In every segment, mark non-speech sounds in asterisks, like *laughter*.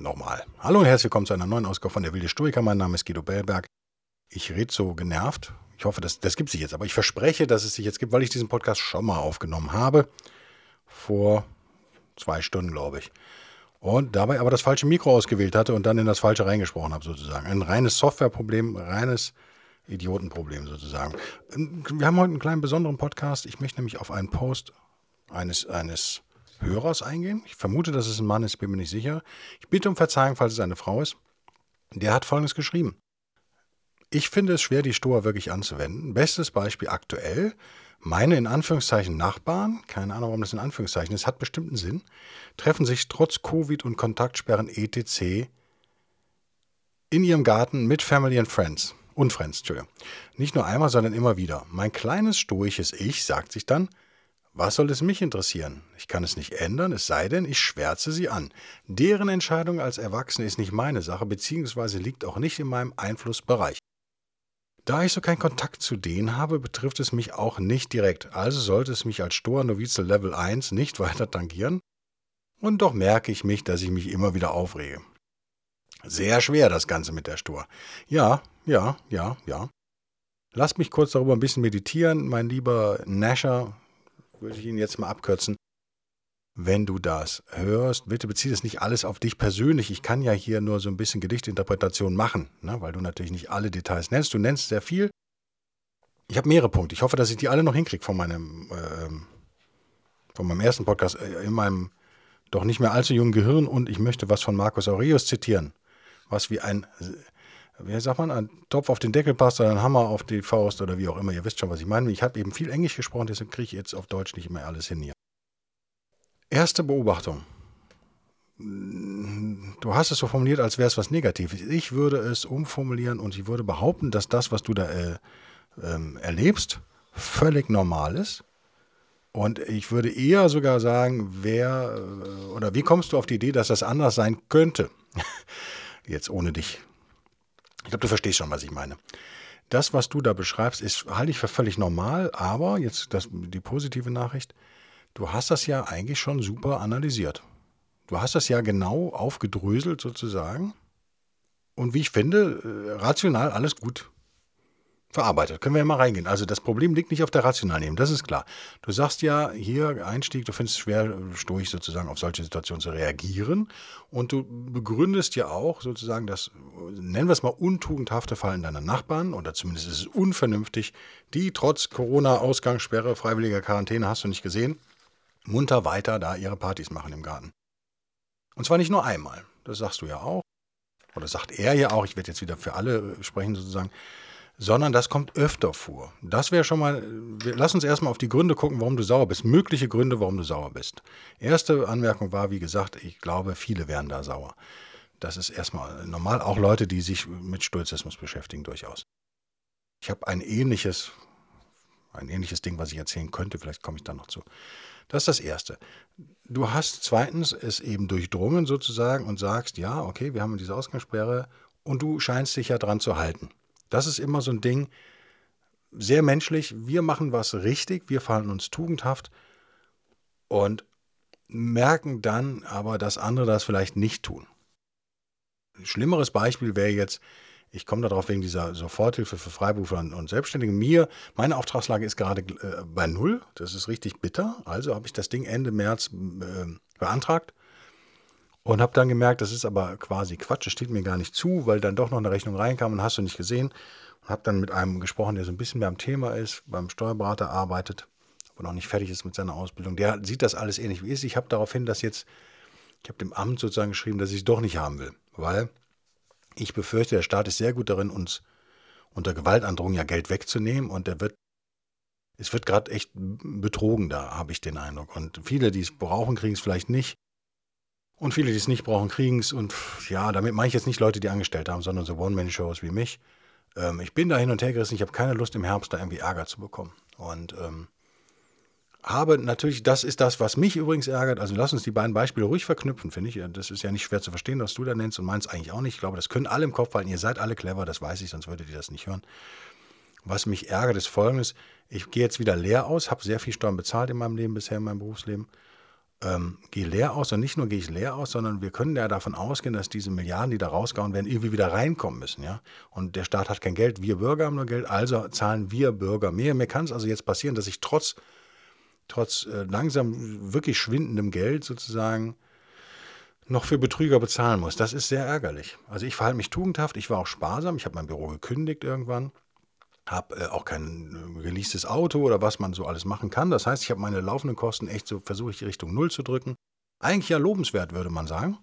Nochmal. Hallo und herzlich willkommen zu einer neuen Ausgabe von der Wilde Stoiker. Mein Name ist Guido Bellberg. Ich rede so genervt. Ich hoffe, das, das gibt sich jetzt. Aber ich verspreche, dass es sich jetzt gibt, weil ich diesen Podcast schon mal aufgenommen habe. Vor zwei Stunden, glaube ich. Und dabei aber das falsche Mikro ausgewählt hatte und dann in das falsche reingesprochen habe, sozusagen. Ein reines Softwareproblem, reines Idiotenproblem sozusagen. Wir haben heute einen kleinen besonderen Podcast. Ich möchte nämlich auf einen Post eines, eines Hörers eingehen. Ich vermute, dass es ein Mann ist, bin mir nicht sicher. Ich bitte um Verzeihung, falls es eine Frau ist. Der hat Folgendes geschrieben. Ich finde es schwer, die Stoa wirklich anzuwenden. Bestes Beispiel aktuell. Meine in Anführungszeichen Nachbarn, keine Ahnung, warum das in Anführungszeichen ist, hat bestimmten Sinn, treffen sich trotz Covid und Kontaktsperren etc. in ihrem Garten mit Family and Friends. Und Friends, Entschuldigung. Nicht nur einmal, sondern immer wieder. Mein kleines stoisches Ich sagt sich dann, was soll es mich interessieren? Ich kann es nicht ändern, es sei denn, ich schwärze sie an. Deren Entscheidung als Erwachsene ist nicht meine Sache, beziehungsweise liegt auch nicht in meinem Einflussbereich. Da ich so keinen Kontakt zu denen habe, betrifft es mich auch nicht direkt, also sollte es mich als Stoa-Novize Level 1 nicht *laughs* weiter tangieren. Und doch merke ich mich, dass ich mich immer wieder aufrege. Sehr schwer das Ganze mit der Stoa. Ja, ja, ja, ja. Lasst mich kurz darüber ein bisschen meditieren, mein lieber Nasher, würde ich Ihnen jetzt mal abkürzen. Wenn du das hörst, bitte beziehe es nicht alles auf dich persönlich. Ich kann ja hier nur so ein bisschen Gedichtinterpretation machen, ne, weil du natürlich nicht alle Details nennst. Du nennst sehr viel. Ich habe mehrere Punkte. Ich hoffe, dass ich die alle noch hinkriege von meinem, äh, von meinem ersten Podcast, äh, in meinem doch nicht mehr allzu jungen Gehirn. Und ich möchte was von Marcus Aurelius zitieren, was wie ein wie sagt man, ein Topf auf den Deckel passt oder ein Hammer auf die Faust oder wie auch immer. Ihr wisst schon, was ich meine. Ich habe eben viel Englisch gesprochen, deshalb kriege ich jetzt auf Deutsch nicht mehr alles hin hier. Erste Beobachtung. Du hast es so formuliert, als wäre es was Negatives. Ich würde es umformulieren und ich würde behaupten, dass das, was du da äh, ähm, erlebst, völlig normal ist. Und ich würde eher sogar sagen, wer äh, oder wie kommst du auf die Idee, dass das anders sein könnte? *laughs* Jetzt ohne dich ich glaube, du verstehst schon, was ich meine. Das, was du da beschreibst, ist, halte ich für völlig normal, aber jetzt das, die positive Nachricht, du hast das ja eigentlich schon super analysiert. Du hast das ja genau aufgedröselt sozusagen. Und wie ich finde, äh, rational alles gut verarbeitet. Können wir ja mal reingehen. Also das Problem liegt nicht auf der rationalen Ebene, das ist klar. Du sagst ja hier Einstieg, du findest es schwer, stoisch sozusagen auf solche Situationen zu reagieren. Und du begründest ja auch sozusagen das, nennen wir es mal, untugendhafte Fallen deiner Nachbarn, oder zumindest ist es unvernünftig, die trotz Corona-Ausgangssperre, freiwilliger Quarantäne, hast du nicht gesehen, munter weiter da ihre Partys machen im Garten. Und zwar nicht nur einmal, das sagst du ja auch, oder sagt er ja auch, ich werde jetzt wieder für alle sprechen sozusagen, sondern das kommt öfter vor. Das wäre schon mal, lass uns erstmal auf die Gründe gucken, warum du sauer bist. Mögliche Gründe, warum du sauer bist. Erste Anmerkung war, wie gesagt, ich glaube, viele wären da sauer. Das ist erstmal normal, auch Leute, die sich mit Stoizismus beschäftigen, durchaus. Ich habe ein ähnliches, ein ähnliches Ding, was ich erzählen könnte, vielleicht komme ich da noch zu. Das ist das Erste. Du hast zweitens es eben durchdrungen sozusagen und sagst, ja, okay, wir haben diese Ausgangssperre und du scheinst dich ja dran zu halten. Das ist immer so ein Ding, sehr menschlich. Wir machen was richtig, wir fallen uns tugendhaft und merken dann aber, dass andere das vielleicht nicht tun. Ein schlimmeres Beispiel wäre jetzt, ich komme darauf wegen dieser Soforthilfe für Freiberufler und Selbstständige. Mir, meine Auftragslage ist gerade äh, bei Null. Das ist richtig bitter. Also habe ich das Ding Ende März äh, beantragt und habe dann gemerkt, das ist aber quasi Quatsch, das steht mir gar nicht zu, weil dann doch noch eine Rechnung reinkam und hast du nicht gesehen. Und habe dann mit einem gesprochen, der so ein bisschen mehr am Thema ist, beim Steuerberater arbeitet, aber noch nicht fertig ist mit seiner Ausbildung. Der sieht das alles ähnlich wie ich. Ich habe daraufhin das jetzt, ich habe dem Amt sozusagen geschrieben, dass ich es doch nicht haben will, weil ich befürchte, der Staat ist sehr gut darin, uns unter Gewaltandrohung ja Geld wegzunehmen und der wird es wird gerade echt betrogen da, habe ich den Eindruck. Und viele, die es brauchen, kriegen es vielleicht nicht. Und viele, die es nicht brauchen, kriegen es. Und ja, damit meine ich jetzt nicht Leute, die angestellt haben, sondern so One-Man-Shows wie mich. Ähm, ich bin da hin und her gerissen. Ich habe keine Lust, im Herbst da irgendwie Ärger zu bekommen. Und ähm, habe natürlich, das ist das, was mich übrigens ärgert. Also lass uns die beiden Beispiele ruhig verknüpfen, finde ich. Das ist ja nicht schwer zu verstehen, was du da nennst und meinst eigentlich auch nicht. Ich glaube, das können alle im Kopf halten. Ihr seid alle clever, das weiß ich, sonst würdet ihr das nicht hören. Was mich ärgert, ist folgendes. Ich gehe jetzt wieder leer aus, habe sehr viel Steuern bezahlt in meinem Leben bisher, in meinem Berufsleben. Ähm, gehe leer aus und nicht nur gehe ich leer aus, sondern wir können ja davon ausgehen, dass diese Milliarden, die da rausgehauen werden, irgendwie wieder reinkommen müssen. Ja? Und der Staat hat kein Geld, wir Bürger haben nur Geld, also zahlen wir Bürger mehr. Mir kann es also jetzt passieren, dass ich trotz trotz äh, langsam wirklich schwindendem Geld sozusagen noch für Betrüger bezahlen muss. Das ist sehr ärgerlich. Also ich verhalte mich tugendhaft, ich war auch sparsam, ich habe mein Büro gekündigt irgendwann, habe äh, auch kein äh, geleastes Auto oder was man so alles machen kann. Das heißt, ich habe meine laufenden Kosten echt so, versuche ich Richtung Null zu drücken. Eigentlich ja lobenswert, würde man sagen.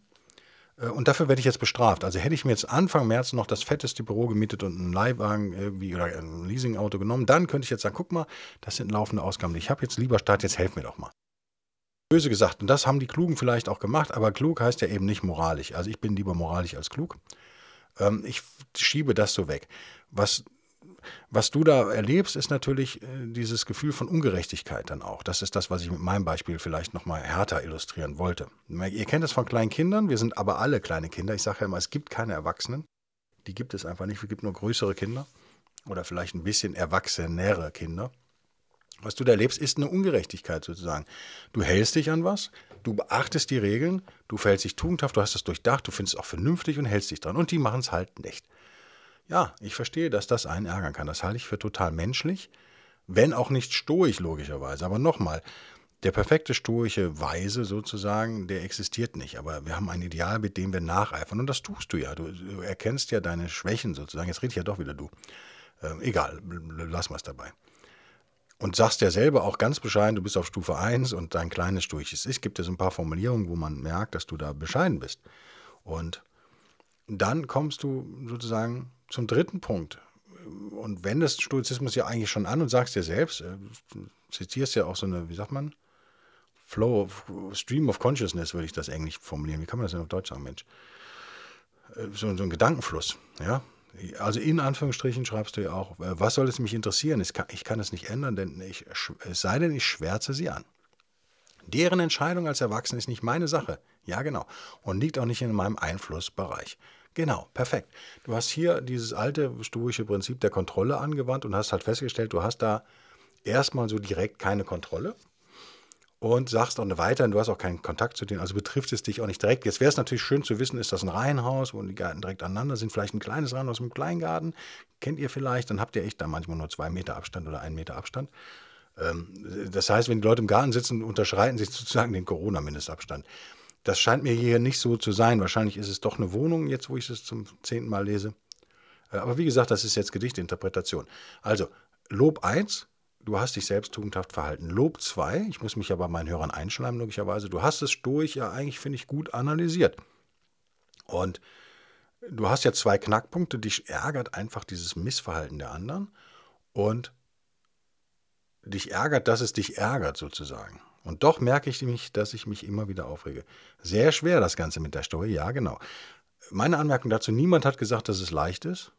Äh, und dafür werde ich jetzt bestraft. Also hätte ich mir jetzt Anfang März noch das fetteste Büro gemietet und einen Leihwagen irgendwie oder ein Leasingauto genommen, dann könnte ich jetzt sagen, guck mal, das sind laufende Ausgaben. Ich habe jetzt lieber Staat, jetzt helf mir doch mal. Böse gesagt, und das haben die Klugen vielleicht auch gemacht, aber klug heißt ja eben nicht moralisch. Also ich bin lieber moralisch als klug. Ähm, ich schiebe das so weg. Was was du da erlebst, ist natürlich äh, dieses Gefühl von Ungerechtigkeit dann auch. Das ist das, was ich mit meinem Beispiel vielleicht nochmal härter illustrieren wollte. Ihr kennt es von kleinen Kindern, wir sind aber alle kleine Kinder. Ich sage ja immer, es gibt keine Erwachsenen. Die gibt es einfach nicht. Es gibt nur größere Kinder oder vielleicht ein bisschen erwachsenere Kinder. Was du da erlebst, ist eine Ungerechtigkeit sozusagen. Du hältst dich an was, du beachtest die Regeln, du verhältst dich tugendhaft, du hast es durchdacht, du findest es auch vernünftig und hältst dich dran. Und die machen es halt nicht. Ja, ich verstehe, dass das einen ärgern kann. Das halte ich für total menschlich, wenn auch nicht stoisch logischerweise. Aber nochmal, der perfekte stoische Weise sozusagen, der existiert nicht. Aber wir haben ein Ideal, mit dem wir nacheifern. Und das tust du ja. Du, du erkennst ja deine Schwächen sozusagen. Jetzt rede ich ja doch wieder du. Ähm, egal, lass mal es dabei. Und sagst ja selber auch ganz bescheiden, du bist auf Stufe 1 und dein kleines stoisches Ich. Gibt es ein paar Formulierungen, wo man merkt, dass du da bescheiden bist. Und dann kommst du sozusagen zum dritten Punkt. Und wendest Stoizismus ja eigentlich schon an und sagst dir selbst, äh, zitierst ja auch so eine, wie sagt man, Flow of, Stream of Consciousness, würde ich das englisch formulieren. Wie kann man das denn auf Deutsch sagen, Mensch? Äh, so, so ein Gedankenfluss, ja. Also in Anführungsstrichen schreibst du ja auch, äh, was soll es mich interessieren? Ich kann, ich kann es nicht ändern, denn ich, es sei denn, ich schwärze sie an. Deren Entscheidung als Erwachsene ist nicht meine Sache. Ja, genau. Und liegt auch nicht in meinem Einflussbereich. Genau, perfekt. Du hast hier dieses alte stoische Prinzip der Kontrolle angewandt und hast halt festgestellt, du hast da erstmal so direkt keine Kontrolle und sagst auch weiter, du hast auch keinen Kontakt zu denen, also betrifft es dich auch nicht direkt. Jetzt wäre es natürlich schön zu wissen, ist das ein Reihenhaus, wo die Gärten direkt aneinander sind, vielleicht ein kleines Reihenhaus mit einem Kleingarten, kennt ihr vielleicht, dann habt ihr echt da manchmal nur zwei Meter Abstand oder einen Meter Abstand. Ähm, das heißt, wenn die Leute im Garten sitzen, unterschreiten sie *laughs* sozusagen den Corona-Mindestabstand. Das scheint mir hier nicht so zu sein. Wahrscheinlich ist es doch eine Wohnung, jetzt wo ich es zum zehnten Mal lese. Äh, aber wie gesagt, das ist jetzt Gedichtinterpretation. Also, Lob 1, du hast dich selbst tugendhaft verhalten. Lob 2, ich muss mich ja bei meinen Hörern einschleimen, logischerweise, du hast es durch ja eigentlich, finde ich, gut analysiert. Und du hast ja zwei Knackpunkte, dich ärgert einfach dieses Missverhalten der anderen und dich ärgert, dass es dich ärgert sozusagen. Und doch merke ich mich, dass ich mich immer wieder aufrege. Sehr schwer das Ganze mit der Steuer, ja genau. Meine Anmerkung dazu, niemand hat gesagt, dass es leicht ist.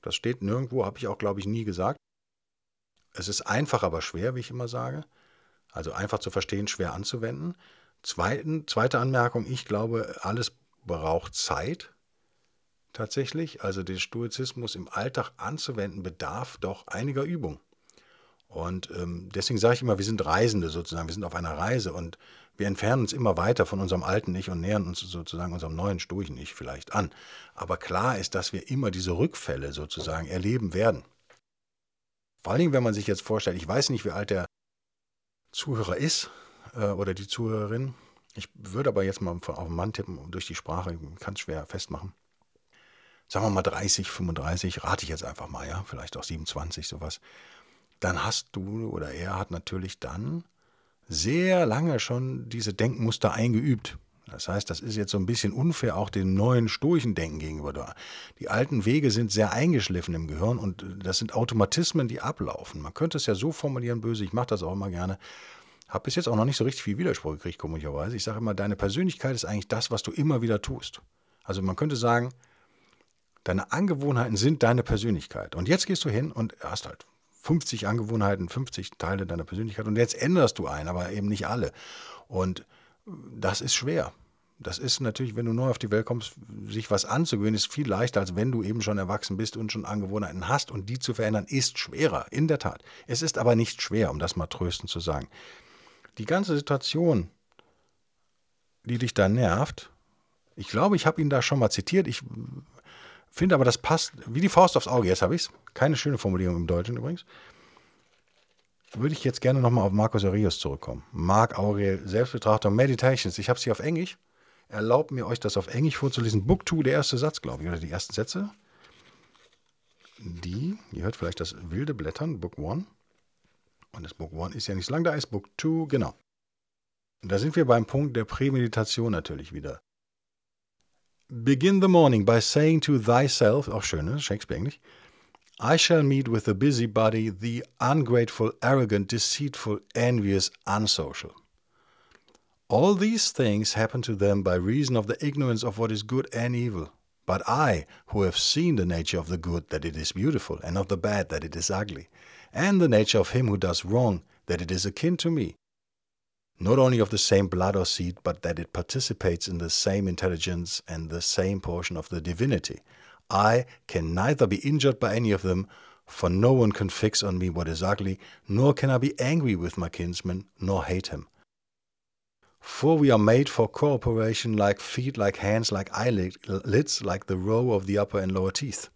Das steht nirgendwo, habe ich auch, glaube ich, nie gesagt. Es ist einfach, aber schwer, wie ich immer sage. Also einfach zu verstehen, schwer anzuwenden. Zweiten, zweite Anmerkung, ich glaube, alles braucht Zeit. Tatsächlich, also den Stoizismus im Alltag anzuwenden, bedarf doch einiger Übung. Und ähm, deswegen sage ich immer, wir sind Reisende sozusagen, wir sind auf einer Reise und wir entfernen uns immer weiter von unserem alten Ich und nähern uns sozusagen unserem neuen sturchen Ich vielleicht an. Aber klar ist, dass wir immer diese Rückfälle sozusagen erleben werden. Vor allen Dingen, wenn man sich jetzt vorstellt, ich weiß nicht, wie alt der Zuhörer ist äh, oder die Zuhörerin. Ich würde aber jetzt mal auf den Mann tippen, durch die Sprache, kann es schwer festmachen. Sagen wir mal 30, 35, rate ich jetzt einfach mal, ja, vielleicht auch 27, sowas dann hast du oder er hat natürlich dann sehr lange schon diese Denkmuster eingeübt. Das heißt, das ist jetzt so ein bisschen unfair auch dem neuen stoischen Denken gegenüber. Die alten Wege sind sehr eingeschliffen im Gehirn und das sind Automatismen, die ablaufen. Man könnte es ja so formulieren, böse, ich mache das auch immer gerne. Habe bis jetzt auch noch nicht so richtig viel Widerspruch gekriegt, komischerweise. Ich sage immer, deine Persönlichkeit ist eigentlich das, was du immer wieder tust. Also man könnte sagen, deine Angewohnheiten sind deine Persönlichkeit. Und jetzt gehst du hin und hast halt 50 Angewohnheiten, 50 Teile deiner Persönlichkeit und jetzt änderst du einen, aber eben nicht alle. Und das ist schwer. Das ist natürlich, wenn du neu auf die Welt kommst, sich was anzugewöhnen, ist viel leichter, als wenn du eben schon erwachsen bist und schon Angewohnheiten hast. Und die zu verändern, ist schwerer, in der Tat. Es ist aber nicht schwer, um das mal tröstend zu sagen. Die ganze Situation, die dich da nervt, ich glaube, ich habe ihn da schon mal zitiert. Ich finde aber, das passt wie die Faust aufs Auge. Jetzt habe ich es. Keine schöne Formulierung im Deutschen übrigens. Würde ich jetzt gerne nochmal auf Marcus Aurelius zurückkommen. Marc Aurel, Selbstbetrachtung, Meditations. Ich habe es hier auf Englisch. Erlaubt mir, euch das auf Englisch vorzulesen. Book 2, der erste Satz, glaube ich, oder die ersten Sätze. Die, ihr hört vielleicht das wilde Blättern, Book 1. Und das Book 1 ist ja nicht so lang, da ist Book 2, genau. Da sind wir beim Punkt der Prämeditation natürlich wieder. Begin the morning by saying to thyself, oh, auch schön? Shakespeare I shall meet with the busybody, the ungrateful, arrogant, deceitful, envious, unsocial. All these things happen to them by reason of the ignorance of what is good and evil. But I, who have seen the nature of the good, that it is beautiful, and of the bad, that it is ugly, and the nature of him who does wrong, that it is akin to me, not only of the same blood or seed, but that it participates in the same intelligence and the same portion of the divinity, I can neither be injured by any of them, for no one can fix on me what is ugly, nor can I be angry with my kinsman, nor hate him. For we are made for cooperation like feet, like hands, like eyelids, like the row of the upper and lower teeth.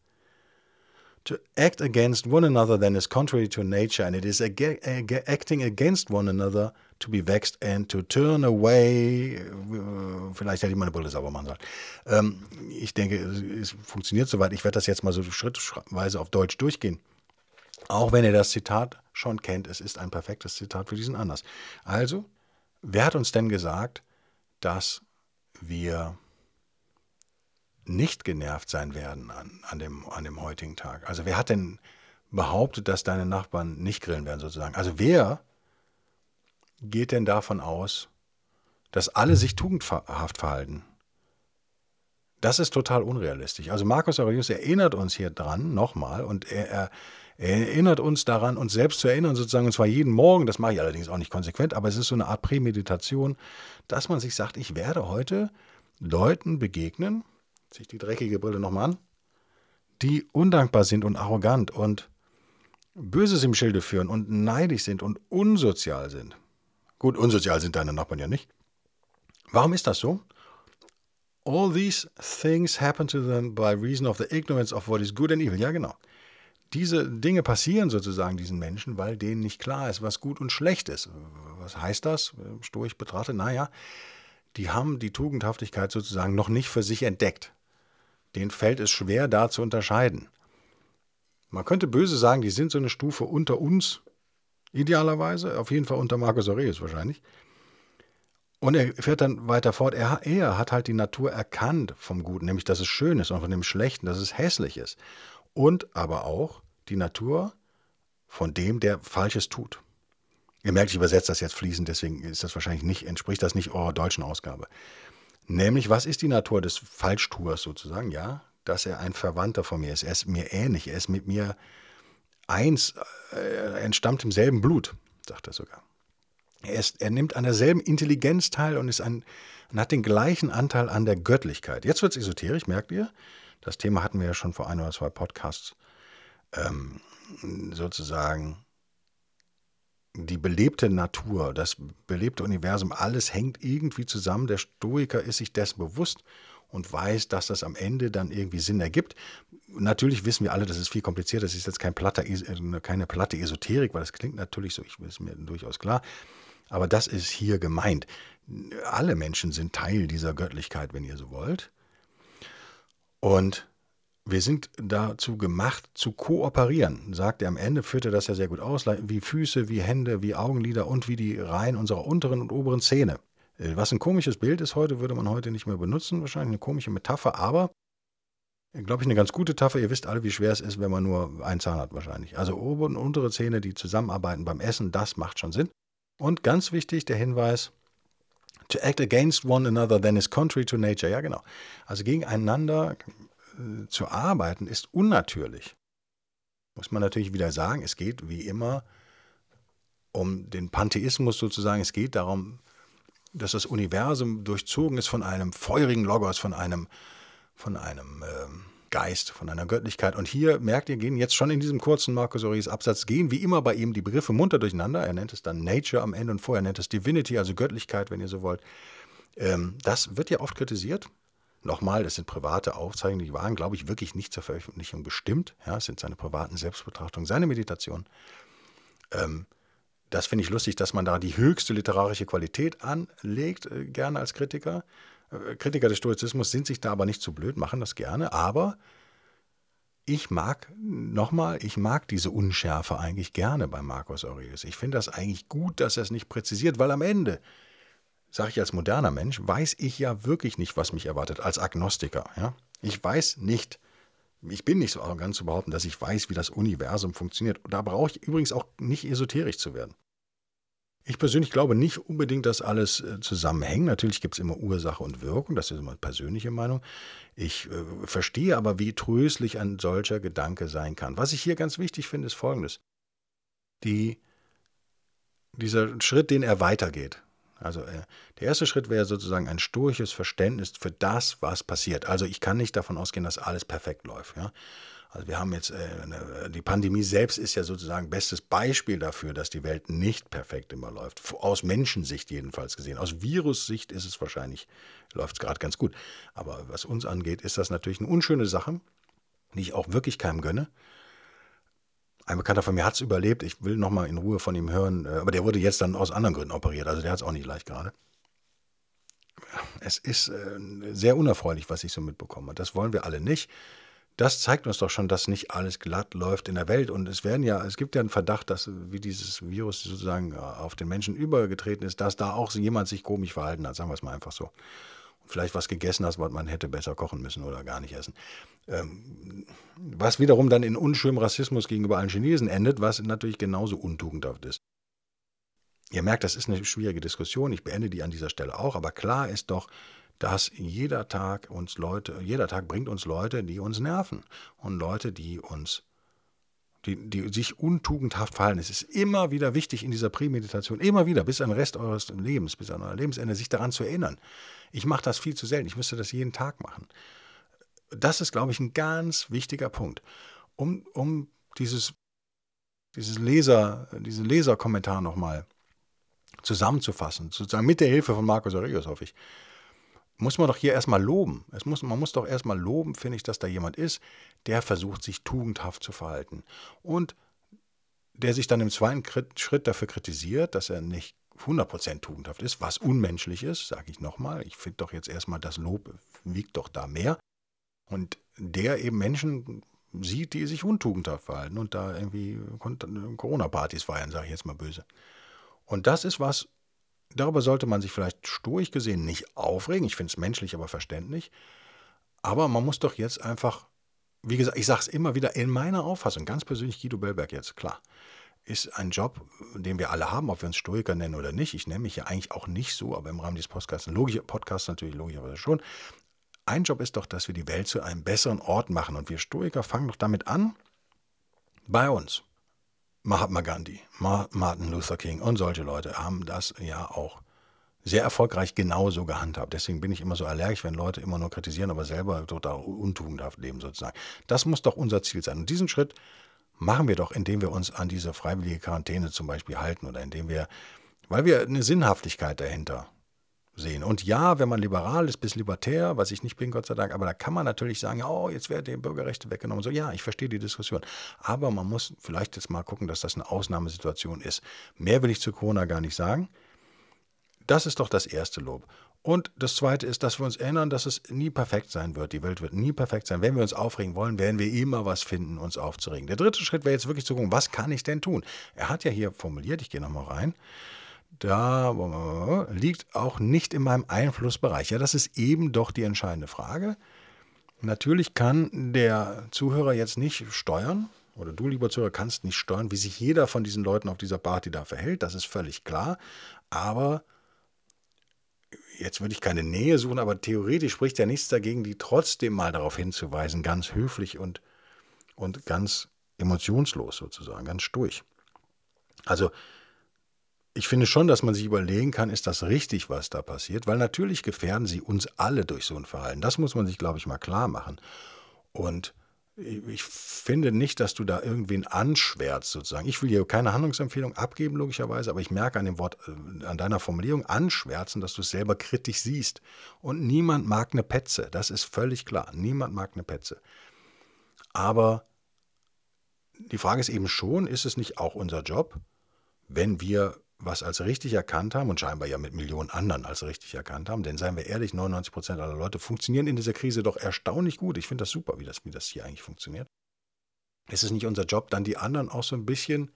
To act against one another then is contrary to nature, and it is ag ag acting against one another to be vexed and to turn away. Äh, vielleicht hätte ich meine Brille sauber machen sollen. Ähm, ich denke, es funktioniert soweit. Ich werde das jetzt mal so schrittweise auf Deutsch durchgehen. Auch wenn ihr das Zitat schon kennt, es ist ein perfektes Zitat für diesen Anlass. Also, Wer hat uns denn gesagt, dass wir nicht genervt sein werden an, an, dem, an dem heutigen Tag? Also wer hat denn behauptet, dass deine Nachbarn nicht grillen werden sozusagen? Also wer geht denn davon aus, dass alle sich tugendhaft verhalten? Das ist total unrealistisch. Also Markus Aurelius erinnert uns hier dran nochmal und er, er er erinnert uns daran, uns selbst zu erinnern, sozusagen, und zwar jeden Morgen, das mache ich allerdings auch nicht konsequent, aber es ist so eine Art Prämeditation, dass man sich sagt, ich werde heute Leuten begegnen, sich die dreckige Brille nochmal an, die undankbar sind und arrogant und Böses im Schilde führen und neidisch sind und unsozial sind. Gut, unsozial sind deine Nachbarn ja nicht. Warum ist das so? All these things happen to them by reason of the ignorance of what is good and evil. Ja, genau diese Dinge passieren sozusagen diesen Menschen, weil denen nicht klar ist, was gut und schlecht ist. Was heißt das, stoisch betrachtet? Naja, die haben die Tugendhaftigkeit sozusagen noch nicht für sich entdeckt. Denen fällt es schwer, da zu unterscheiden. Man könnte böse sagen, die sind so eine Stufe unter uns, idealerweise, auf jeden Fall unter Marcus Aurelius wahrscheinlich. Und er fährt dann weiter fort, er, er hat halt die Natur erkannt vom Guten, nämlich dass es schön ist und von dem Schlechten, dass es hässlich ist und aber auch die Natur von dem, der Falsches tut. Ihr merkt, ich übersetze das jetzt fließend, deswegen ist das wahrscheinlich nicht, entspricht das nicht eurer deutschen Ausgabe. Nämlich, was ist die Natur des Falschtuers sozusagen? Ja, dass er ein Verwandter von mir ist. Er ist mir ähnlich, er ist mit mir eins, äh, entstammt im selben Blut, sagt er sogar. Er, ist, er nimmt an derselben Intelligenz teil und, ist ein, und hat den gleichen Anteil an der Göttlichkeit. Jetzt wird es esoterisch, merkt ihr? Das Thema hatten wir ja schon vor ein oder zwei Podcasts. Ähm, sozusagen die belebte Natur, das belebte Universum, alles hängt irgendwie zusammen. Der Stoiker ist sich dessen bewusst und weiß, dass das am Ende dann irgendwie Sinn ergibt. Natürlich wissen wir alle, das ist viel komplizierter. Das ist jetzt kein platter, äh, keine platte Esoterik, weil das klingt natürlich so, ich ist mir durchaus klar. Aber das ist hier gemeint. Alle Menschen sind Teil dieser Göttlichkeit, wenn ihr so wollt. Und wir sind dazu gemacht, zu kooperieren, sagt er am Ende, führt er das ja sehr gut aus, wie Füße, wie Hände, wie Augenlider und wie die Reihen unserer unteren und oberen Zähne. Äh, was ein komisches Bild ist heute, würde man heute nicht mehr benutzen, wahrscheinlich eine komische Metapher, aber glaube ich, eine ganz gute Metapher. Ihr wisst alle, wie schwer es ist, wenn man nur einen Zahn hat, wahrscheinlich. Also obere und untere Zähne, die zusammenarbeiten beim Essen, das macht schon Sinn. Und ganz wichtig der Hinweis, to act against one another then is contrary to nature. Ja, genau. Also gegeneinander äh, zu arbeiten ist unnatürlich. Muss man natürlich wieder sagen, es geht wie immer um den Pantheismus sozusagen. Es geht darum, dass das Universum durchzogen ist von einem feurigen Logos, von einem, von einem ähm, Geist, von einer Göttlichkeit. Und hier merkt ihr, gehen jetzt schon in diesem kurzen Marcus Aurelius Absatz, gehen wie immer bei ihm die Begriffe munter durcheinander. Er nennt es dann Nature am Ende und vorher nennt es Divinity, also Göttlichkeit, wenn ihr so wollt. Ähm, das wird ja oft kritisiert. Nochmal, es sind private Aufzeichnungen, die waren, glaube ich, wirklich nicht zur Veröffentlichung bestimmt. Ja, es sind seine privaten Selbstbetrachtungen, seine Meditation. Ähm, das finde ich lustig, dass man da die höchste literarische Qualität anlegt, äh, gerne als Kritiker. Äh, Kritiker des Stoizismus sind sich da aber nicht zu blöd, machen das gerne. Aber ich mag, nochmal, ich mag diese Unschärfe eigentlich gerne bei Marcus Aurelius. Ich finde das eigentlich gut, dass er es nicht präzisiert, weil am Ende, sage ich als moderner Mensch, weiß ich ja wirklich nicht, was mich erwartet, als Agnostiker. Ja? Ich weiß nicht, ich bin nicht so arrogant zu behaupten, dass ich weiß, wie das Universum funktioniert. Da brauche ich übrigens auch nicht esoterisch zu werden. Ich persönlich glaube nicht unbedingt, dass alles äh, zusammenhängt. Natürlich gibt es immer Ursache und Wirkung, das ist immer eine persönliche Meinung. Ich äh, verstehe aber, wie tröstlich ein solcher Gedanke sein kann. Was ich hier ganz wichtig finde, ist Folgendes. Die, dieser Schritt, den er weitergeht. Also äh, der erste Schritt wäre sozusagen ein stoisches Verständnis für das, was passiert. Also ich kann nicht davon ausgehen, dass alles perfekt läuft. Ja? Also wir haben jetzt, äh, die Pandemie selbst ist ja sozusagen bestes Beispiel dafür, dass die Welt nicht perfekt immer läuft. Aus Menschensicht jedenfalls gesehen. Aus Virussicht ist es wahrscheinlich, läuft es gerade ganz gut. Aber was uns angeht, ist das natürlich eine unschöne Sache, die ich auch wirklich keinem gönne. Ein Bekannter von mir hat es überlebt. Ich will nochmal in Ruhe von ihm hören. Äh, aber der wurde jetzt dann aus anderen Gründen operiert. Also der hat es auch nicht leicht gerade. Es ist äh, sehr unerfreulich, was ich so mitbekomme. Das wollen wir alle nicht das zeigt uns doch schon, dass nicht alles glatt läuft in der Welt. Und es werden ja, es gibt ja einen Verdacht, dass wie dieses Virus sozusagen äh, auf den Menschen übergetreten ist, dass da auch jemand sich komisch verhalten hat, sagen wir es mal einfach so. Und vielleicht was gegessen hat, was man hätte besser kochen müssen oder gar nicht essen. Ähm, was wiederum dann in unschönem Rassismus gegenüber allen Chinesen endet, was natürlich genauso untugendhaft ist. Ihr merkt, das ist eine schwierige Diskussion. Ich beende die an dieser Stelle auch. Aber klar ist doch, dass jeder Tag uns Leute, jeder Tag bringt uns Leute, die uns nerven und Leute, die uns, die, die sich untugendhaft verhalten. Es ist immer wieder wichtig in dieser Prämeditation, immer wieder, bis an den Rest eures Lebens, bis an euer Lebensende, sich daran zu erinnern. Ich mache das viel zu selten, ich müsste das jeden Tag machen. Das ist, glaube ich, ein ganz wichtiger Punkt, um, um dieses, dieses Leser, diesen Leserkommentar nochmal zusammenzufassen, sozusagen mit der Hilfe von Markus Aurelius, hoffe ich muss man doch hier erstmal loben. Es muss, man muss doch erstmal loben, finde ich, dass da jemand ist, der versucht, sich tugendhaft zu verhalten. Und der sich dann im zweiten Schritt dafür kritisiert, dass er nicht 100% tugendhaft ist, was unmenschlich ist, sage ich nochmal. Ich finde doch jetzt erstmal, das Lob wiegt doch da mehr. Und der eben Menschen sieht, die sich untugendhaft verhalten und da irgendwie Corona-Partys feiern, sage ich jetzt mal böse. Und das ist was, Darüber sollte man sich vielleicht stoisch gesehen nicht aufregen. Ich finde es menschlich, aber verständlich. Aber man muss doch jetzt einfach, wie gesagt, ich sage es immer wieder, in meiner Auffassung, ganz persönlich Guido Bellberg jetzt, klar, ist ein Job, den wir alle haben, ob wir uns Stoiker nennen oder nicht. Ich nenne mich ja eigentlich auch nicht so, aber im Rahmen dieses Podcasts, logisch, Podcast natürlich logischerweise schon. Ein Job ist doch, dass wir die Welt zu einem besseren Ort machen. Und wir Stoiker fangen doch damit an, bei uns. Mahatma Gandhi, Martin Luther King und solche Leute haben das ja auch sehr erfolgreich genauso gehandhabt. Deswegen bin ich immer so allergisch, wenn Leute immer nur kritisieren, aber selber total untugendhaft leben sozusagen. Das muss doch unser Ziel sein. Und diesen Schritt machen wir doch, indem wir uns an diese freiwillige Quarantäne zum Beispiel halten oder indem wir, weil wir eine Sinnhaftigkeit dahinter sehen. Und ja, wenn man liberal ist, bis libertär, was ich nicht bin, Gott sei Dank, aber da kann man natürlich sagen, oh, jetzt werden die Bürgerrechte weggenommen. So, ja, ich verstehe die Diskussion. Aber man muss vielleicht jetzt mal gucken, dass das eine Ausnahmesituation ist. Mehr will ich zu Corona gar nicht sagen. Das ist doch das erste Lob. Und das zweite ist, dass wir uns erinnern, dass es nie perfekt sein wird. Die Welt wird nie perfekt sein. Wenn wir uns aufregen wollen, werden wir immer was finden, uns aufzuregen. Der dritte Schritt wäre jetzt wirklich zu gucken, was kann ich denn tun? Er hat ja hier formuliert, ich gehe nochmal rein, da liegt auch nicht in meinem Einflussbereich. Ja, das ist eben doch die entscheidende Frage. Natürlich kann der Zuhörer jetzt nicht steuern, oder du, lieber Zuhörer, kannst nicht steuern, wie sich jeder von diesen Leuten auf dieser Party da verhält. Das ist völlig klar. Aber jetzt würde ich keine Nähe suchen, aber theoretisch spricht ja nichts dagegen, die trotzdem mal darauf hinzuweisen, ganz höflich und, und ganz emotionslos sozusagen, ganz durch. Also ich finde schon, dass man sich überlegen kann, ist das richtig, was da passiert, weil natürlich gefährden sie uns alle durch so ein Verhalten. Das muss man sich, glaube ich, mal klar machen. Und ich finde nicht, dass du da irgendwen anschwärzt sozusagen. Ich will hier keine Handlungsempfehlung abgeben, logischerweise, aber ich merke an dem Wort, äh, an deiner Formulierung anschwärzen, dass du es selber kritisch siehst. Und niemand mag eine Petze, das ist völlig klar. Niemand mag eine Petze. Aber die Frage ist eben schon, ist es nicht auch unser Job, wenn wir was als richtig erkannt haben und scheinbar ja mit Millionen anderen als richtig erkannt haben, denn seien wir ehrlich, 99 Prozent aller Leute funktionieren in dieser Krise doch erstaunlich gut. Ich finde das super, wie das, wie das hier eigentlich funktioniert. Es ist nicht unser Job, dann die anderen auch so ein bisschen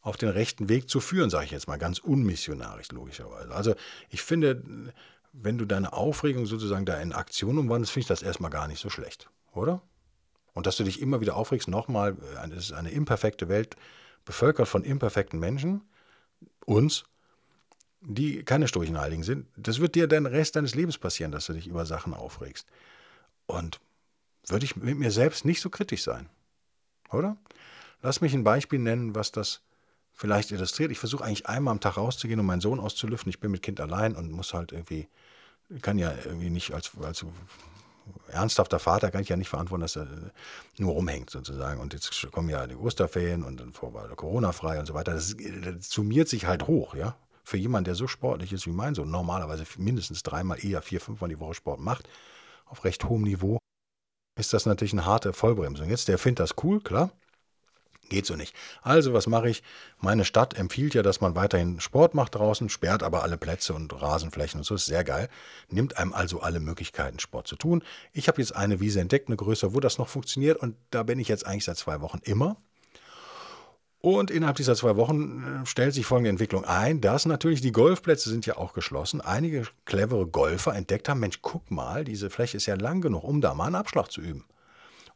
auf den rechten Weg zu führen, sage ich jetzt mal ganz unmissionarisch logischerweise. Also ich finde, wenn du deine Aufregung sozusagen da in Aktion umwandelst, finde ich das erstmal gar nicht so schlecht, oder? Und dass du dich immer wieder aufregst, nochmal, es ist eine imperfekte Welt, bevölkert von imperfekten Menschen, uns, die keine Sturchenheiligen sind. Das wird dir den Rest deines Lebens passieren, dass du dich über Sachen aufregst. Und würde ich mit mir selbst nicht so kritisch sein. Oder? Lass mich ein Beispiel nennen, was das vielleicht illustriert. Ich versuche eigentlich einmal am Tag rauszugehen, um meinen Sohn auszulüften. Ich bin mit Kind allein und muss halt irgendwie, kann ja irgendwie nicht als, als ernsthafter Vater kann ich ja nicht verantworten, dass er nur rumhängt sozusagen. Und jetzt kommen ja die Osterferien und dann vor Corona frei und so weiter. Das, das summiert sich halt hoch, ja. Für jemanden, der so sportlich ist wie mein Sohn, normalerweise mindestens dreimal, eher vier, fünfmal die Woche Sport macht, auf recht hohem Niveau, ist das natürlich eine harte Vollbremsung. Jetzt, der findet das cool, klar. Geht so nicht. Also, was mache ich? Meine Stadt empfiehlt ja, dass man weiterhin Sport macht draußen, sperrt aber alle Plätze und Rasenflächen und so. Ist sehr geil. Nimmt einem also alle Möglichkeiten, Sport zu tun. Ich habe jetzt eine Wiese entdeckt, eine größere, wo das noch funktioniert. Und da bin ich jetzt eigentlich seit zwei Wochen immer. Und innerhalb dieser zwei Wochen äh, stellt sich folgende Entwicklung ein, dass natürlich die Golfplätze sind ja auch geschlossen. Einige clevere Golfer entdeckt haben, Mensch, guck mal, diese Fläche ist ja lang genug, um da mal einen Abschlag zu üben.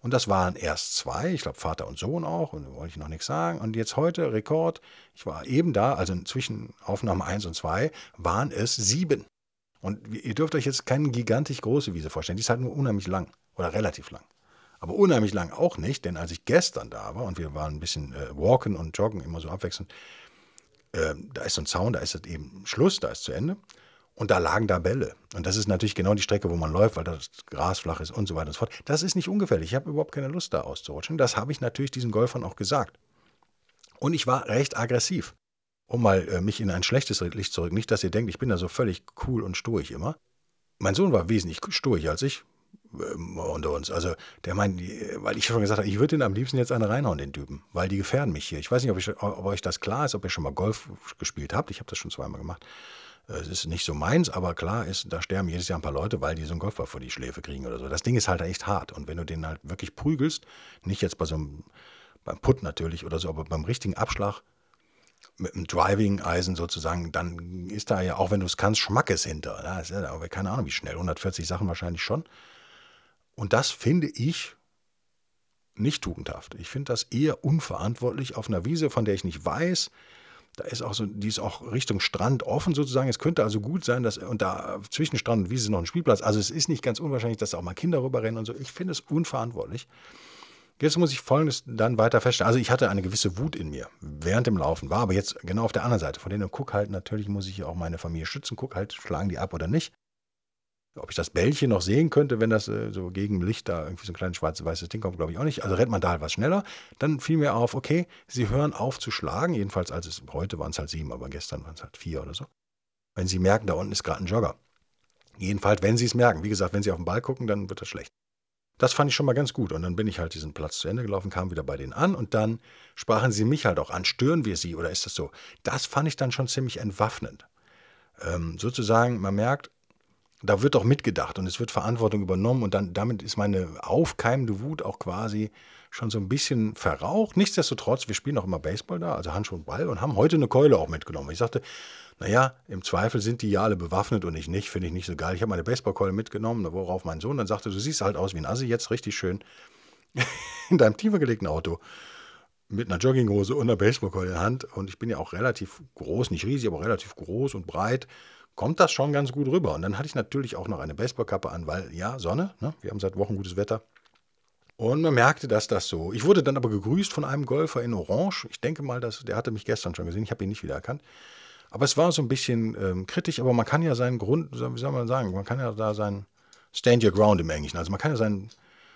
Und das waren erst zwei, ich glaube Vater und Sohn auch, und wollte ich noch nichts sagen. Und jetzt heute Rekord, ich war eben da, also zwischen Aufnahme 1 und 2 waren es sieben. Und ihr dürft euch jetzt keine gigantisch große Wiese vorstellen, die ist halt nur unheimlich lang oder relativ lang. Aber unheimlich lang auch nicht, denn als ich gestern da war und wir waren ein bisschen äh, walken und joggen, immer so abwechselnd, äh, da ist so ein Zaun, da ist eben Schluss, da ist zu Ende. Und da lagen da Bälle. Und das ist natürlich genau die Strecke, wo man läuft, weil das Gras flach ist und so weiter und so fort. Das ist nicht ungefährlich. Ich habe überhaupt keine Lust, da auszurutschen. Das habe ich natürlich diesen Golfern auch gesagt. Und ich war recht aggressiv, um mal äh, mich in ein schlechtes Licht zurück. Nicht, dass ihr denkt, ich bin da so völlig cool und stoisch immer. Mein Sohn war wesentlich stoisch als ich äh, unter uns. Also der meint, weil ich schon gesagt habe, ich würde den am liebsten jetzt eine reinhauen, den Typen, weil die gefährden mich hier. Ich weiß nicht, ob, ich, ob euch das klar ist, ob ihr schon mal Golf gespielt habt. Ich habe das schon zweimal gemacht. Es ist nicht so meins, aber klar ist, da sterben jedes Jahr ein paar Leute, weil die so einen Golfball vor die Schläfe kriegen oder so. Das Ding ist halt echt hart. Und wenn du den halt wirklich prügelst, nicht jetzt bei so einem, beim Putt natürlich oder so, aber beim richtigen Abschlag, mit einem Driving-Eisen sozusagen, dann ist da ja, auch wenn du es kannst, Schmackes hinter. Da ist ja, keine Ahnung, wie schnell, 140 Sachen wahrscheinlich schon. Und das finde ich nicht tugendhaft. Ich finde das eher unverantwortlich auf einer Wiese, von der ich nicht weiß, da ist auch so, die ist auch Richtung Strand offen sozusagen. Es könnte also gut sein, dass, und da zwischen Strand und Wiese ist noch ein Spielplatz. Also es ist nicht ganz unwahrscheinlich, dass da auch mal Kinder rüberrennen und so. Ich finde es unverantwortlich. Jetzt muss ich Folgendes dann weiter feststellen. Also ich hatte eine gewisse Wut in mir während dem Laufen, war aber jetzt genau auf der anderen Seite. Von denen guck halt, natürlich muss ich auch meine Familie schützen, guck halt, schlagen die ab oder nicht ob ich das Bällchen noch sehen könnte, wenn das äh, so gegen Licht da irgendwie so ein kleines schwarz-weißes Ding kommt, glaube ich auch nicht. Also rennt man da halt was schneller. Dann fiel mir auf, okay, sie hören auf zu schlagen. Jedenfalls, als es heute waren es halt sieben, aber gestern waren es halt vier oder so. Wenn sie merken, da unten ist gerade ein Jogger. Jedenfalls, wenn sie es merken. Wie gesagt, wenn sie auf den Ball gucken, dann wird das schlecht. Das fand ich schon mal ganz gut. Und dann bin ich halt diesen Platz zu Ende gelaufen, kam wieder bei denen an und dann sprachen sie mich halt auch an. Stören wir sie oder ist das so? Das fand ich dann schon ziemlich entwaffnend. Ähm, sozusagen, man merkt, da wird doch mitgedacht und es wird Verantwortung übernommen und dann damit ist meine aufkeimende Wut auch quasi schon so ein bisschen verraucht. Nichtsdestotrotz, wir spielen auch immer Baseball da, also Handschuh und Ball und haben heute eine Keule auch mitgenommen. Ich sagte, naja, im Zweifel sind die ja alle bewaffnet und ich nicht, finde ich nicht so geil. Ich habe meine Baseballkeule mitgenommen, worauf mein Sohn dann sagte, du siehst halt aus wie ein Assi jetzt, richtig schön. *laughs* in deinem tiefer gelegten Auto mit einer Jogginghose und einer Baseballkeule in der Hand und ich bin ja auch relativ groß, nicht riesig, aber relativ groß und breit, kommt das schon ganz gut rüber. Und dann hatte ich natürlich auch noch eine Baseballkappe an, weil ja, Sonne, ne? wir haben seit Wochen gutes Wetter. Und man merkte, dass das so. Ich wurde dann aber gegrüßt von einem Golfer in Orange. Ich denke mal, dass, der hatte mich gestern schon gesehen. Ich habe ihn nicht wiedererkannt. Aber es war so ein bisschen ähm, kritisch. Aber man kann ja seinen Grund, wie soll man sagen, man kann ja da seinen Stand your ground im Englischen. Also man kann ja seinen,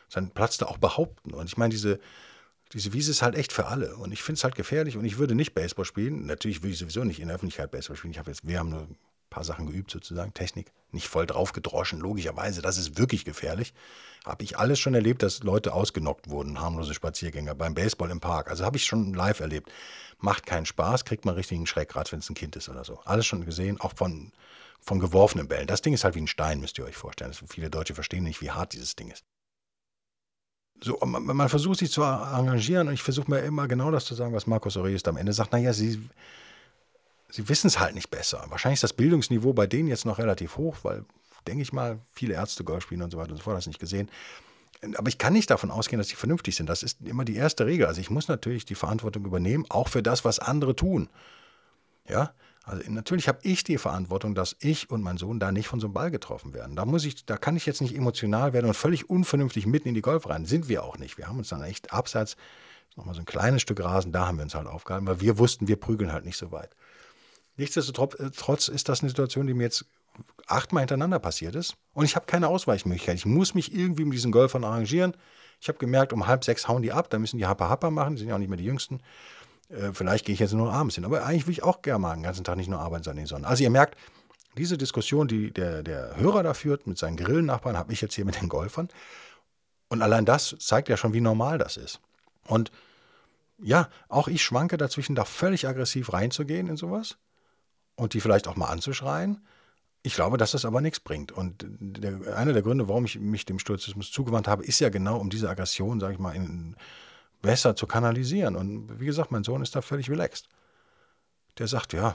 seinen Platz da auch behaupten. Und ich meine, diese, diese Wiese ist halt echt für alle. Und ich finde es halt gefährlich. Und ich würde nicht Baseball spielen. Natürlich will ich sowieso nicht in der Öffentlichkeit Baseball spielen. Ich habe jetzt, wir haben nur paar Sachen geübt sozusagen, Technik. Nicht voll drauf gedroschen, logischerweise. Das ist wirklich gefährlich. Habe ich alles schon erlebt, dass Leute ausgenockt wurden, harmlose Spaziergänger beim Baseball im Park. Also habe ich schon live erlebt. Macht keinen Spaß, kriegt man richtigen Schreck, gerade wenn es ein Kind ist oder so. Alles schon gesehen, auch von, von geworfenen Bällen. Das Ding ist halt wie ein Stein, müsst ihr euch vorstellen. Das, viele Deutsche verstehen nicht, wie hart dieses Ding ist so, man, man, versucht sich zu engagieren und ich versuche mir immer genau das zu sagen, was Markus Aurelius am Ende sagt. Naja, sie, sie wissen es halt nicht besser. Wahrscheinlich ist das Bildungsniveau bei denen jetzt noch relativ hoch, weil, denke ich mal, viele Ärzte Golf spielen und so weiter und so fort, das nicht gesehen. Aber ich kann nicht davon ausgehen, dass sie vernünftig sind. Das ist immer die erste Regel. Also ich muss natürlich die Verantwortung übernehmen, auch für das, was andere tun. Ja, also natürlich habe ich die Verantwortung, dass ich und mein Sohn da nicht von so einem Ball getroffen werden. Da muss ich, da kann ich jetzt nicht emotional werden und völlig unvernünftig mitten in die Golf rein. Sind wir auch nicht. Wir haben uns dann echt abseits, nochmal so ein kleines Stück Rasen, da haben wir uns halt aufgehalten, weil wir wussten, wir prügeln halt nicht so weit. Nichtsdestotrotz ist das eine Situation, die mir jetzt achtmal hintereinander passiert ist. Und ich habe keine Ausweichmöglichkeit. Ich muss mich irgendwie mit diesen Golfern arrangieren. Ich habe gemerkt, um halb sechs hauen die ab, da müssen die Happa Happa machen, die sind ja auch nicht mehr die Jüngsten. Äh, vielleicht gehe ich jetzt nur abends hin. Aber eigentlich will ich auch gerne mal den ganzen Tag nicht nur arbeiten, sondern in die Sonne. Also ihr merkt, diese Diskussion, die der, der Hörer da führt mit seinen Grillennachbarn, habe ich jetzt hier mit den Golfern. Und allein das zeigt ja schon, wie normal das ist. Und ja, auch ich schwanke dazwischen, da völlig aggressiv reinzugehen in sowas und die vielleicht auch mal anzuschreien. Ich glaube, dass das aber nichts bringt. Und der, einer der Gründe, warum ich mich dem Sturzismus zugewandt habe, ist ja genau um diese Aggression, sage ich mal, in, besser zu kanalisieren. Und wie gesagt, mein Sohn ist da völlig relaxed. Der sagt, ja,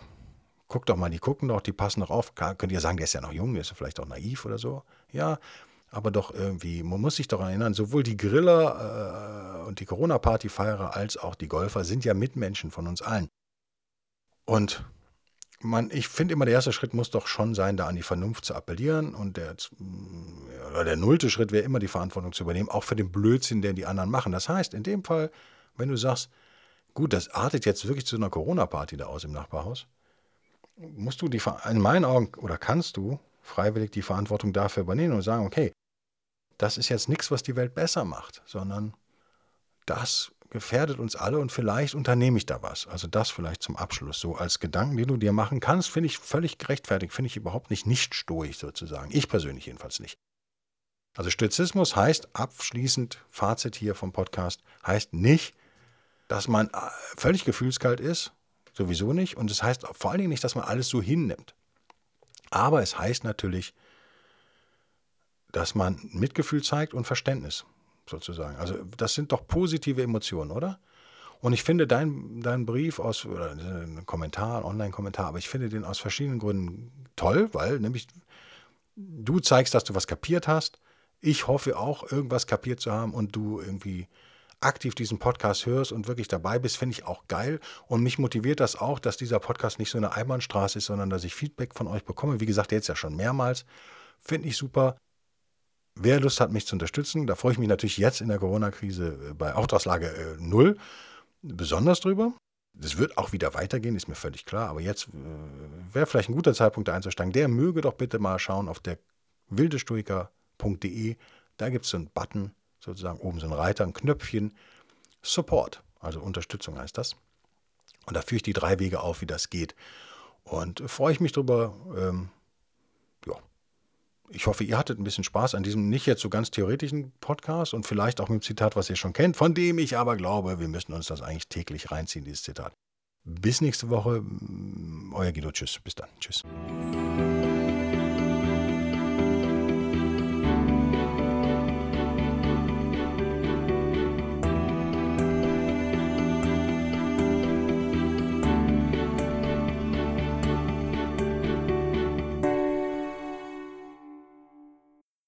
guck doch mal, die gucken doch, die passen doch auf. Könnt ihr sagen, der ist ja noch jung, der ist vielleicht auch naiv oder so. Ja, aber doch irgendwie, man muss sich doch erinnern, sowohl die Griller äh, und die Corona-Partyfeierer als auch die Golfer sind ja Mitmenschen von uns allen. Und man, ich finde immer, der erste Schritt muss doch schon sein, da an die Vernunft zu appellieren. Und der, oder der nullte Schritt wäre immer die Verantwortung zu übernehmen, auch für den Blödsinn, den die anderen machen. Das heißt, in dem Fall, wenn du sagst, gut, das artet jetzt wirklich zu einer Corona-Party da aus im Nachbarhaus, musst du die, in meinen Augen, oder kannst du freiwillig die Verantwortung dafür übernehmen und sagen, okay, das ist jetzt nichts, was die Welt besser macht, sondern das gefährdet uns alle und vielleicht unternehme ich da was. Also das vielleicht zum Abschluss. So als Gedanken, den du dir machen kannst, finde ich völlig gerechtfertigt, finde ich überhaupt nicht nicht stoisch sozusagen. Ich persönlich jedenfalls nicht. Also Stoizismus heißt abschließend, Fazit hier vom Podcast, heißt nicht, dass man äh, völlig gefühlskalt ist, sowieso nicht. Und es heißt vor allen Dingen nicht, dass man alles so hinnimmt. Aber es heißt natürlich, dass man Mitgefühl zeigt und Verständnis sozusagen. Also das sind doch positive Emotionen, oder? Und ich finde deinen dein Brief aus, oder ein Kommentar, ein Online-Kommentar, aber ich finde den aus verschiedenen Gründen toll, weil nämlich du zeigst, dass du was kapiert hast. Ich hoffe auch, irgendwas kapiert zu haben und du irgendwie aktiv diesen Podcast hörst und wirklich dabei bist, finde ich auch geil. Und mich motiviert das auch, dass dieser Podcast nicht so eine Einbahnstraße ist, sondern dass ich Feedback von euch bekomme. Wie gesagt, jetzt ja schon mehrmals. Finde ich super. Wer Lust hat, mich zu unterstützen, da freue ich mich natürlich jetzt in der Corona-Krise äh, bei Auftragslage äh, null besonders drüber. Das wird auch wieder weitergehen, ist mir völlig klar. Aber jetzt äh, wäre vielleicht ein guter Zeitpunkt, da einzusteigen. Der möge doch bitte mal schauen auf der wildestoiker.de. Da gibt es so einen Button, sozusagen oben so ein Reiter, ein Knöpfchen. Support, also Unterstützung heißt das. Und da führe ich die drei Wege auf, wie das geht. Und freue ich mich drüber. Ähm, ich hoffe, ihr hattet ein bisschen Spaß an diesem nicht jetzt so ganz theoretischen Podcast und vielleicht auch mit dem Zitat, was ihr schon kennt, von dem ich aber glaube, wir müssen uns das eigentlich täglich reinziehen, dieses Zitat. Bis nächste Woche. Euer Guido. Tschüss. Bis dann. Tschüss.